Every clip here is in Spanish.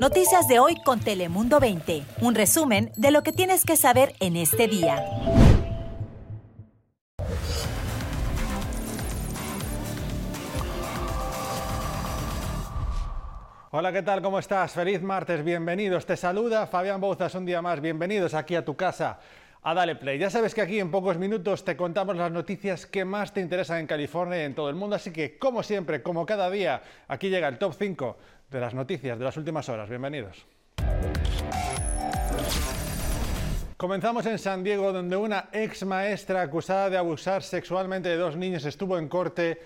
Noticias de hoy con Telemundo 20. Un resumen de lo que tienes que saber en este día. Hola, ¿qué tal? ¿Cómo estás? Feliz martes, bienvenidos. Te saluda Fabián Bouzas un día más. Bienvenidos aquí a tu casa a Dale Play. Ya sabes que aquí en pocos minutos te contamos las noticias que más te interesan en California y en todo el mundo, así que como siempre, como cada día, aquí llega el top 5 de las noticias de las últimas horas. Bienvenidos. Comenzamos en San Diego, donde una ex maestra acusada de abusar sexualmente de dos niños estuvo en corte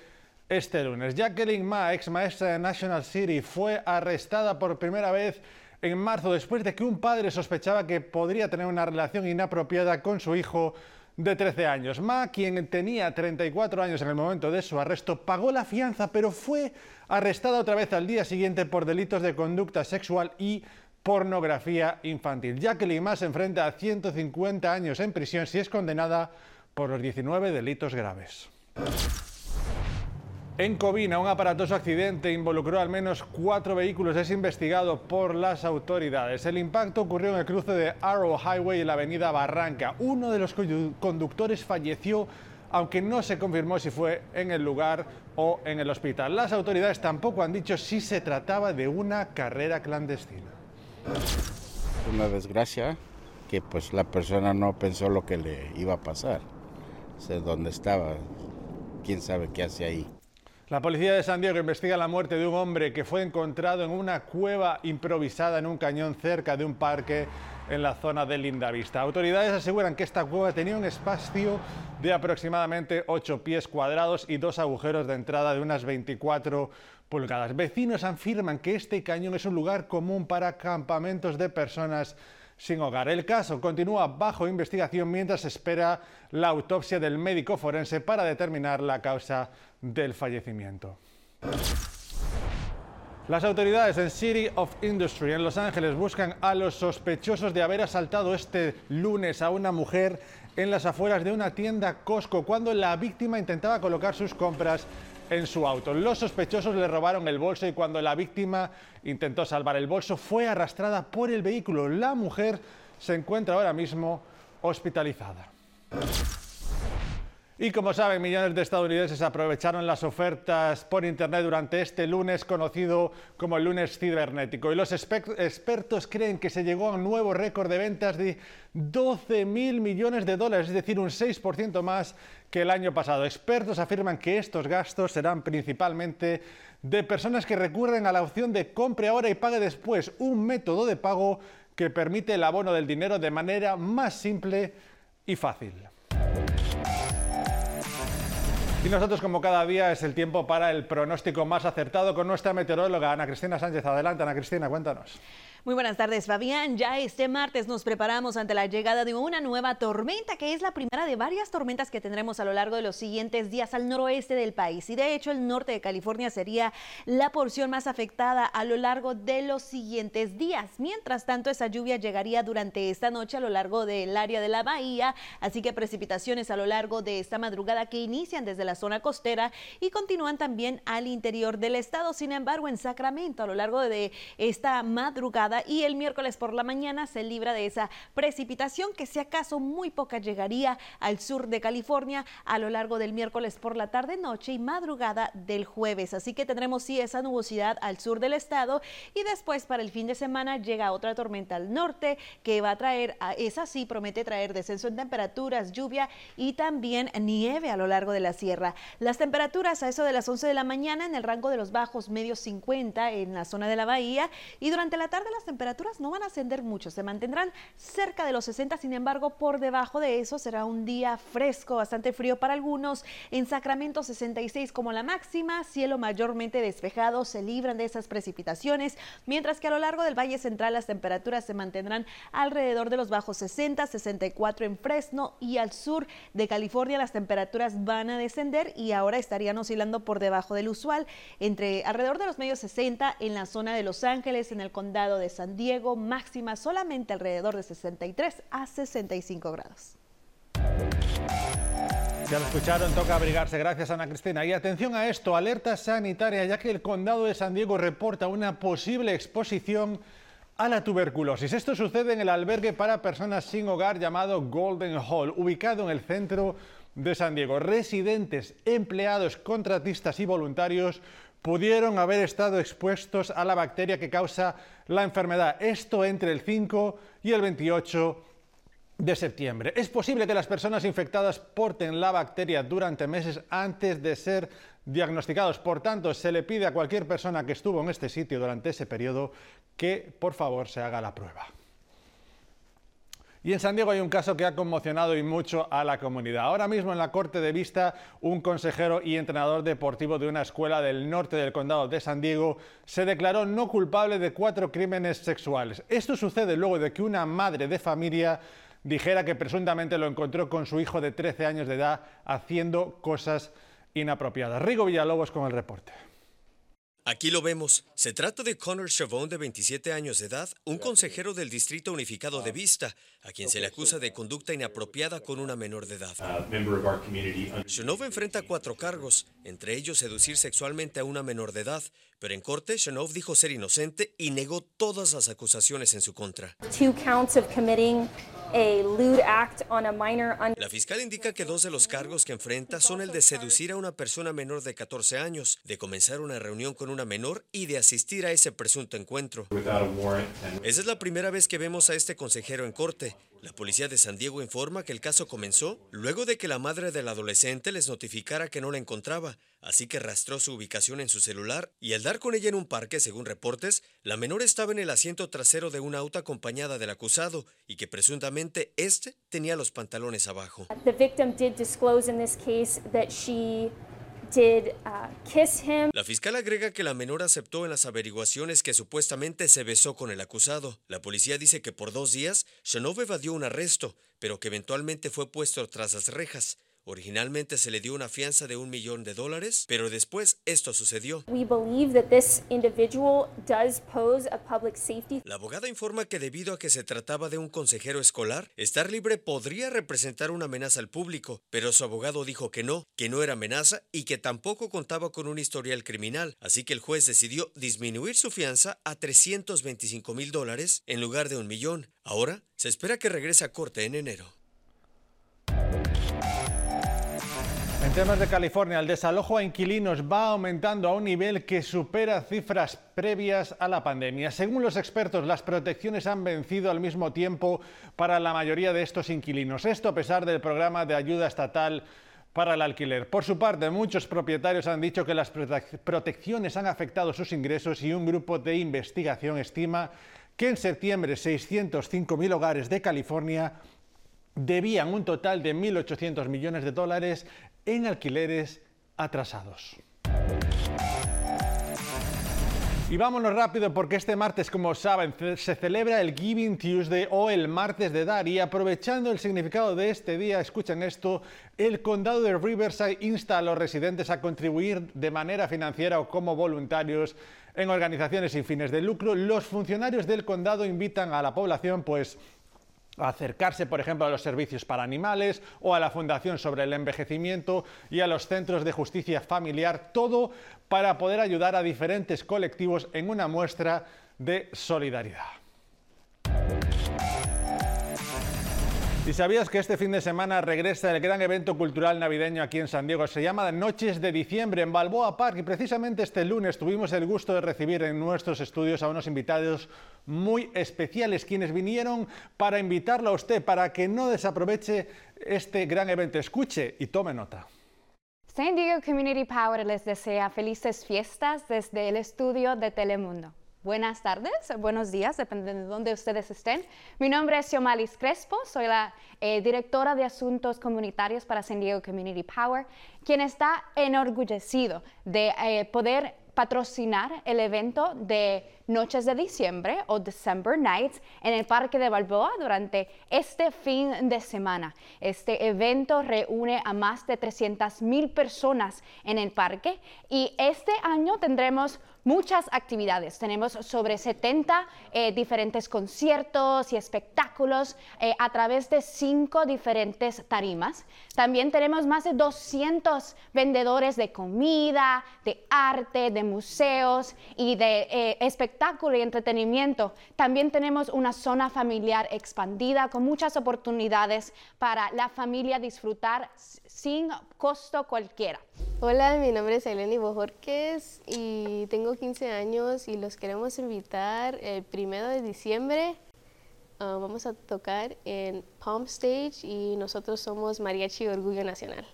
este lunes. Jacqueline Ma, ex maestra de National City, fue arrestada por primera vez en marzo después de que un padre sospechaba que podría tener una relación inapropiada con su hijo de 13 años. Ma, quien tenía 34 años en el momento de su arresto, pagó la fianza, pero fue arrestada otra vez al día siguiente por delitos de conducta sexual y pornografía infantil. Jacqueline Ma se enfrenta a 150 años en prisión si es condenada por los 19 delitos graves. En Covina, un aparatoso accidente involucró al menos cuatro vehículos. Es investigado por las autoridades. El impacto ocurrió en el cruce de Arrow Highway y la avenida Barranca. Uno de los conductores falleció, aunque no se confirmó si fue en el lugar o en el hospital. Las autoridades tampoco han dicho si se trataba de una carrera clandestina. Una desgracia que pues la persona no pensó lo que le iba a pasar. Sé dónde estaba, quién sabe qué hace ahí. La policía de San Diego investiga la muerte de un hombre que fue encontrado en una cueva improvisada en un cañón cerca de un parque en la zona de Lindavista. Autoridades aseguran que esta cueva tenía un espacio de aproximadamente 8 pies cuadrados y dos agujeros de entrada de unas 24 pulgadas. Vecinos afirman que este cañón es un lugar común para campamentos de personas sin hogar. El caso continúa bajo investigación mientras espera la autopsia del médico forense para determinar la causa del fallecimiento. Las autoridades en City of Industry en Los Ángeles buscan a los sospechosos de haber asaltado este lunes a una mujer en las afueras de una tienda Costco cuando la víctima intentaba colocar sus compras en su auto. Los sospechosos le robaron el bolso y cuando la víctima intentó salvar el bolso fue arrastrada por el vehículo. La mujer se encuentra ahora mismo hospitalizada. Y como saben, millones de estadounidenses aprovecharon las ofertas por Internet durante este lunes conocido como el lunes cibernético. Y los expertos creen que se llegó a un nuevo récord de ventas de 12 mil millones de dólares, es decir, un 6% más que el año pasado. Expertos afirman que estos gastos serán principalmente de personas que recurren a la opción de compre ahora y pague después, un método de pago que permite el abono del dinero de manera más simple y fácil. Y nosotros, como cada día, es el tiempo para el pronóstico más acertado con nuestra meteoróloga Ana Cristina Sánchez. Adelante, Ana Cristina, cuéntanos. Muy buenas tardes, Fabián. Ya este martes nos preparamos ante la llegada de una nueva tormenta, que es la primera de varias tormentas que tendremos a lo largo de los siguientes días al noroeste del país. Y de hecho, el norte de California sería la porción más afectada a lo largo de los siguientes días. Mientras tanto, esa lluvia llegaría durante esta noche a lo largo del área de la bahía, así que precipitaciones a lo largo de esta madrugada que inician desde la zona costera y continúan también al interior del estado. Sin embargo, en Sacramento, a lo largo de esta madrugada, y el miércoles por la mañana se libra de esa precipitación que si acaso muy poca llegaría al sur de California a lo largo del miércoles por la tarde, noche y madrugada del jueves. Así que tendremos sí esa nubosidad al sur del estado y después para el fin de semana llega otra tormenta al norte que va a traer, esa sí promete traer descenso en temperaturas, lluvia y también nieve a lo largo de la sierra. Las temperaturas a eso de las 11 de la mañana en el rango de los bajos medios 50 en la zona de la bahía y durante la tarde las temperaturas no van a ascender mucho, se mantendrán cerca de los 60, sin embargo, por debajo de eso será un día fresco, bastante frío para algunos. En Sacramento 66 como la máxima, cielo mayormente despejado, se libran de esas precipitaciones, mientras que a lo largo del Valle Central las temperaturas se mantendrán alrededor de los bajos 60, 64 en Fresno y al sur de California las temperaturas van a descender y ahora estarían oscilando por debajo del usual, entre alrededor de los medios 60 en la zona de Los Ángeles, en el condado de San Diego, máxima solamente alrededor de 63 a 65 grados. Ya lo escucharon, toca abrigarse. Gracias, Ana Cristina. Y atención a esto, alerta sanitaria, ya que el condado de San Diego reporta una posible exposición a la tuberculosis. Esto sucede en el albergue para personas sin hogar llamado Golden Hall, ubicado en el centro de San Diego. Residentes, empleados, contratistas y voluntarios pudieron haber estado expuestos a la bacteria que causa la enfermedad. Esto entre el 5 y el 28 de septiembre. Es posible que las personas infectadas porten la bacteria durante meses antes de ser diagnosticados. Por tanto, se le pide a cualquier persona que estuvo en este sitio durante ese periodo que por favor se haga la prueba. Y en San Diego hay un caso que ha conmocionado y mucho a la comunidad. Ahora mismo en la corte de vista, un consejero y entrenador deportivo de una escuela del norte del condado de San Diego se declaró no culpable de cuatro crímenes sexuales. Esto sucede luego de que una madre de familia dijera que presuntamente lo encontró con su hijo de 13 años de edad haciendo cosas inapropiadas. Rigo Villalobos con el reporte. Aquí lo vemos. Se trata de Connor Chavon, de 27 años de edad, un consejero del Distrito Unificado de Vista, a quien se le acusa de conducta inapropiada con una menor de edad. Shanov enfrenta cuatro cargos, entre ellos seducir sexualmente a una menor de edad, pero en corte Shanov dijo ser inocente y negó todas las acusaciones en su contra. La fiscal indica que dos de los cargos que enfrenta son el de seducir a una persona menor de 14 años, de comenzar una reunión con una menor y de asistir a ese presunto encuentro. Esa es la primera vez que vemos a este consejero en corte. La policía de San Diego informa que el caso comenzó luego de que la madre del adolescente les notificara que no la encontraba, así que rastreó su ubicación en su celular y al dar con ella en un parque, según reportes, la menor estaba en el asiento trasero de un auto acompañada del acusado y que presuntamente este tenía los pantalones abajo. The victim did disclose in this case that she did uh, kiss him. La fiscal agrega que la menor aceptó en las averiguaciones que supuestamente se besó con el acusado. La policía dice que por dos días Shanov evadió un arresto, pero que eventualmente fue puesto tras las rejas. Originalmente se le dio una fianza de un millón de dólares, pero después esto sucedió. La abogada informa que debido a que se trataba de un consejero escolar, estar libre podría representar una amenaza al público, pero su abogado dijo que no, que no era amenaza y que tampoco contaba con un historial criminal, así que el juez decidió disminuir su fianza a 325 mil dólares en lugar de un millón. Ahora se espera que regrese a corte en enero. En temas de California, el desalojo a inquilinos va aumentando a un nivel que supera cifras previas a la pandemia. Según los expertos, las protecciones han vencido al mismo tiempo para la mayoría de estos inquilinos. Esto a pesar del programa de ayuda estatal para el alquiler. Por su parte, muchos propietarios han dicho que las prote- protecciones han afectado sus ingresos y un grupo de investigación estima que en septiembre 605.000 hogares de California debían un total de 1.800 millones de dólares en alquileres atrasados. Y vámonos rápido porque este martes, como saben, se celebra el Giving Tuesday o el martes de dar y aprovechando el significado de este día, escuchen esto, el condado de Riverside insta a los residentes a contribuir de manera financiera o como voluntarios en organizaciones sin fines de lucro. Los funcionarios del condado invitan a la población pues acercarse, por ejemplo, a los servicios para animales o a la Fundación sobre el Envejecimiento y a los centros de justicia familiar, todo para poder ayudar a diferentes colectivos en una muestra de solidaridad. ¿Y sabías que este fin de semana regresa el gran evento cultural navideño aquí en San Diego? Se llama Noches de Diciembre en Balboa Park y precisamente este lunes tuvimos el gusto de recibir en nuestros estudios a unos invitados muy especiales, quienes vinieron para invitarlo a usted para que no desaproveche este gran evento. Escuche y tome nota. San Diego Community Power les desea felices fiestas desde el estudio de Telemundo. Buenas tardes, buenos días, depende de dónde ustedes estén. Mi nombre es Xiomaliz Crespo, soy la eh, directora de Asuntos Comunitarios para San Diego Community Power, quien está enorgullecido de eh, poder patrocinar el evento de Noches de Diciembre o December Nights en el Parque de Balboa durante este fin de semana. Este evento reúne a más de 300 mil personas en el parque y este año tendremos muchas actividades. Tenemos sobre 70 eh, diferentes conciertos y espectáculos eh, a través de cinco diferentes tarimas. También tenemos más de 200 vendedores de comida, de arte, de museos y de eh, espectáculo y entretenimiento. También tenemos una zona familiar expandida con muchas oportunidades para la familia disfrutar sin costo cualquiera. Hola, mi nombre es Eleni Bojorquez y tengo 15 años y los queremos invitar el primero de diciembre. Ah, vamos a tocar en Palm Stage y nosotros somos Mariachi Orgullo Nacional.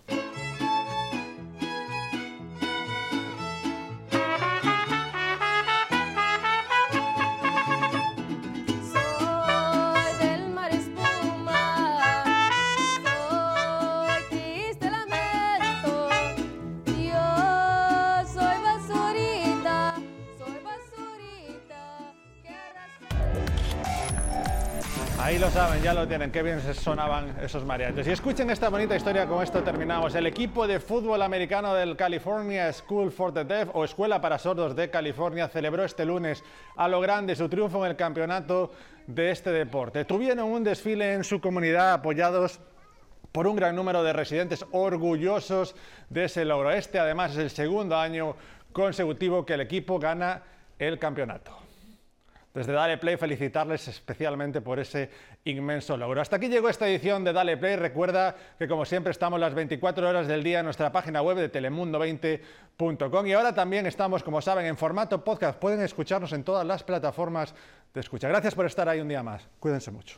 Ahí lo saben, ya lo tienen, qué bien se sonaban esos mariachis. Y escuchen esta bonita historia, con esto terminamos. El equipo de fútbol americano del California School for the Deaf o Escuela para Sordos de California celebró este lunes a lo grande su triunfo en el campeonato de este deporte. Tuvieron un desfile en su comunidad apoyados por un gran número de residentes orgullosos de ese logro. Este además es el segundo año consecutivo que el equipo gana el campeonato desde Dale Play felicitarles especialmente por ese inmenso logro. Hasta aquí llegó esta edición de Dale Play. Recuerda que como siempre estamos las 24 horas del día en nuestra página web de telemundo20.com y ahora también estamos, como saben, en formato podcast. Pueden escucharnos en todas las plataformas de escucha. Gracias por estar ahí un día más. Cuídense mucho.